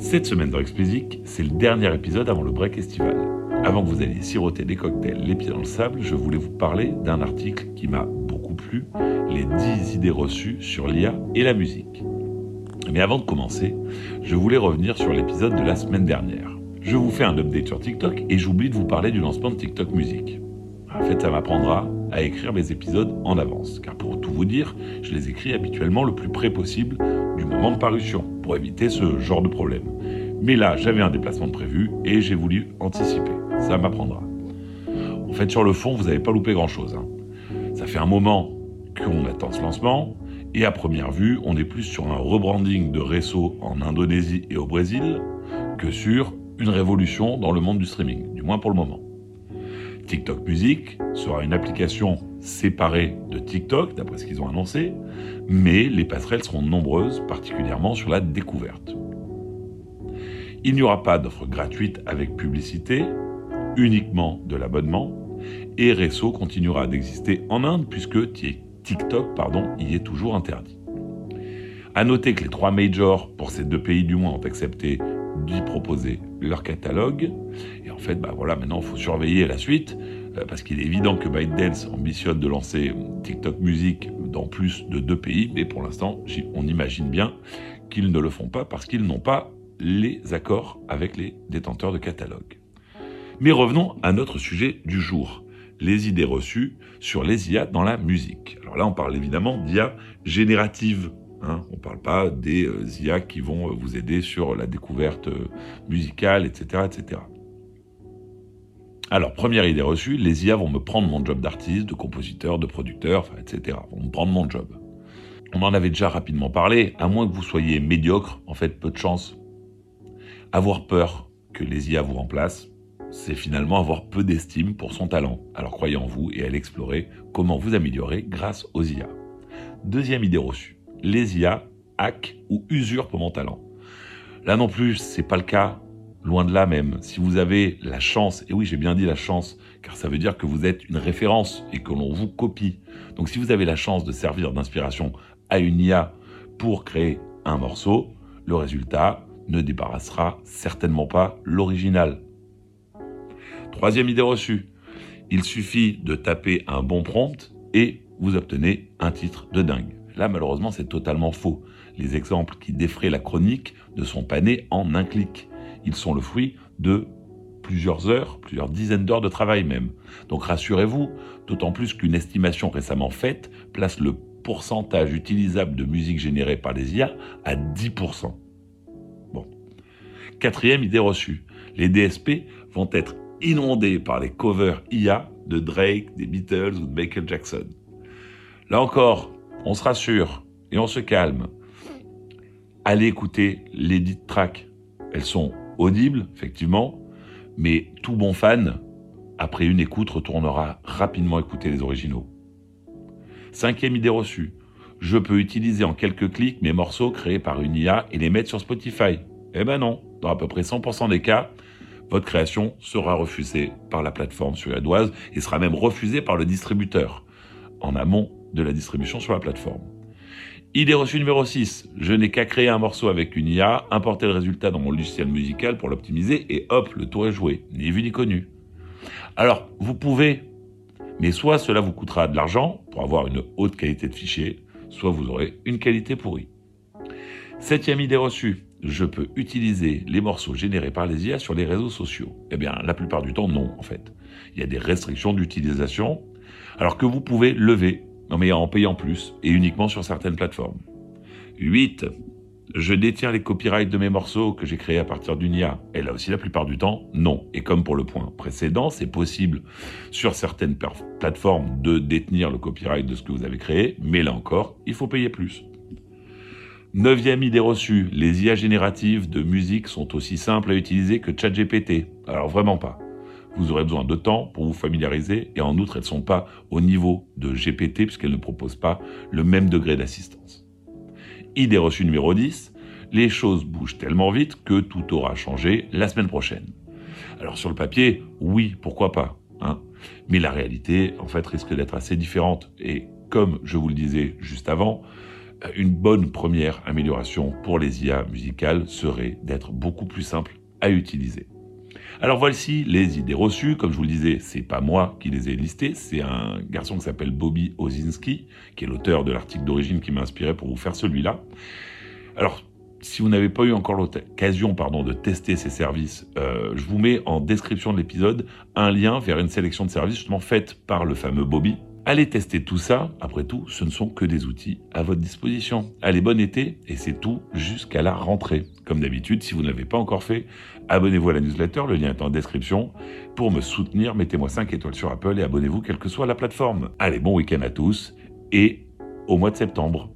Cette semaine dans Explicit, c'est le dernier épisode avant le break estival. Avant que vous alliez siroter des cocktails les pieds dans le sable, je voulais vous parler d'un article qui m'a beaucoup plu, les 10 idées reçues sur l'IA et la musique. Mais avant de commencer, je voulais revenir sur l'épisode de la semaine dernière. Je vous fais un update sur TikTok et j'oublie de vous parler du lancement de TikTok Music. En fait, ça m'apprendra à écrire mes épisodes en avance, car pour tout vous dire, je les écris habituellement le plus près possible du moment de parution, pour éviter ce genre de problème. Mais là, j'avais un déplacement prévu et j'ai voulu anticiper. Ça m'apprendra. En fait, sur le fond, vous n'avez pas loupé grand-chose. Hein. Ça fait un moment qu'on attend ce lancement, et à première vue, on est plus sur un rebranding de réseau en Indonésie et au Brésil que sur une révolution dans le monde du streaming, du moins pour le moment. TikTok Music sera une application séparée de TikTok, d'après ce qu'ils ont annoncé, mais les passerelles seront nombreuses, particulièrement sur la découverte. Il n'y aura pas d'offre gratuite avec publicité, uniquement de l'abonnement, et Resso continuera d'exister en Inde puisque TikTok pardon, y est toujours interdit. À noter que les trois majors pour ces deux pays du moins ont accepté d'y proposer leur catalogue. Et en fait, bah voilà, maintenant il faut surveiller la suite euh, parce qu'il est évident que ByteDance ambitionne de lancer TikTok Music dans plus de deux pays, mais pour l'instant, on imagine bien qu'ils ne le font pas parce qu'ils n'ont pas les accords avec les détenteurs de catalogue. Mais revenons à notre sujet du jour, les idées reçues sur les IA dans la musique. Alors là, on parle évidemment d'IA générative. Hein. on ne parle pas des euh, IA qui vont euh, vous aider sur la découverte euh, musicale, etc., etc. Alors, première idée reçue, les IA vont me prendre mon job d'artiste, de compositeur, de producteur, etc. Vont me prendre mon job. On en avait déjà rapidement parlé, à moins que vous soyez médiocre, en fait, peu de chance. Avoir peur que les IA vous remplacent, c'est finalement avoir peu d'estime pour son talent. Alors croyez en vous et allez explorer comment vous améliorer grâce aux IA. Deuxième idée reçue. Les IA hack ou usurpent mon talent. Là non plus, c'est pas le cas. Loin de là même. Si vous avez la chance, et oui j'ai bien dit la chance, car ça veut dire que vous êtes une référence et que l'on vous copie. Donc si vous avez la chance de servir d'inspiration à une IA pour créer un morceau, le résultat ne débarrassera certainement pas l'original. Troisième idée reçue. Il suffit de taper un bon prompt et vous obtenez un titre de dingue. Là, malheureusement, c'est totalement faux. Les exemples qui défraient la chronique ne sont pas nés en un clic. Ils sont le fruit de plusieurs heures, plusieurs dizaines d'heures de travail même. Donc rassurez-vous, d'autant plus qu'une estimation récemment faite place le pourcentage utilisable de musique générée par les IA à 10%. Bon. Quatrième idée reçue. Les DSP vont être inondé par les covers IA de Drake, des Beatles ou de Michael Jackson. Là encore, on se rassure et on se calme. Allez écouter les dites tracks. Elles sont audibles, effectivement, mais tout bon fan, après une écoute, retournera rapidement écouter les originaux. Cinquième idée reçue. Je peux utiliser en quelques clics mes morceaux créés par une IA et les mettre sur Spotify. Eh ben non, dans à peu près 100% des cas, votre création sera refusée par la plateforme suédoise et sera même refusée par le distributeur en amont de la distribution sur la plateforme. Idée reçue numéro 6. Je n'ai qu'à créer un morceau avec une IA, importer le résultat dans mon logiciel musical pour l'optimiser et hop, le tour est joué. Ni vu ni connu. Alors, vous pouvez, mais soit cela vous coûtera de l'argent pour avoir une haute qualité de fichier, soit vous aurez une qualité pourrie. Septième idée reçue je peux utiliser les morceaux générés par les IA sur les réseaux sociaux Eh bien, la plupart du temps, non, en fait. Il y a des restrictions d'utilisation, alors que vous pouvez lever, mais en payant plus, et uniquement sur certaines plateformes. 8. Je détiens les copyrights de mes morceaux que j'ai créés à partir d'une IA. Et là aussi, la plupart du temps, non. Et comme pour le point précédent, c'est possible sur certaines plateformes de détenir le copyright de ce que vous avez créé, mais là encore, il faut payer plus. Neuvième idée reçue, les IA génératives de musique sont aussi simples à utiliser que ChatGPT. Alors vraiment pas. Vous aurez besoin de temps pour vous familiariser et en outre elles ne sont pas au niveau de GPT puisqu'elles ne proposent pas le même degré d'assistance. Idée reçue numéro 10, les choses bougent tellement vite que tout aura changé la semaine prochaine. Alors sur le papier, oui, pourquoi pas. Hein Mais la réalité, en fait, risque d'être assez différente. Et comme je vous le disais juste avant, une bonne première amélioration pour les IA musicales serait d'être beaucoup plus simple à utiliser. Alors voici les idées reçues. Comme je vous le disais, c'est pas moi qui les ai listées, c'est un garçon qui s'appelle Bobby Ozinski, qui est l'auteur de l'article d'origine qui m'a inspiré pour vous faire celui-là. Alors, si vous n'avez pas eu encore l'occasion pardon, de tester ces services, euh, je vous mets en description de l'épisode un lien vers une sélection de services justement faite par le fameux Bobby. Allez tester tout ça, après tout, ce ne sont que des outils à votre disposition. Allez, bon été, et c'est tout jusqu'à la rentrée. Comme d'habitude, si vous ne l'avez pas encore fait, abonnez-vous à la newsletter, le lien est en description. Pour me soutenir, mettez-moi 5 étoiles sur Apple et abonnez-vous quelle que soit la plateforme. Allez, bon week-end à tous, et au mois de septembre.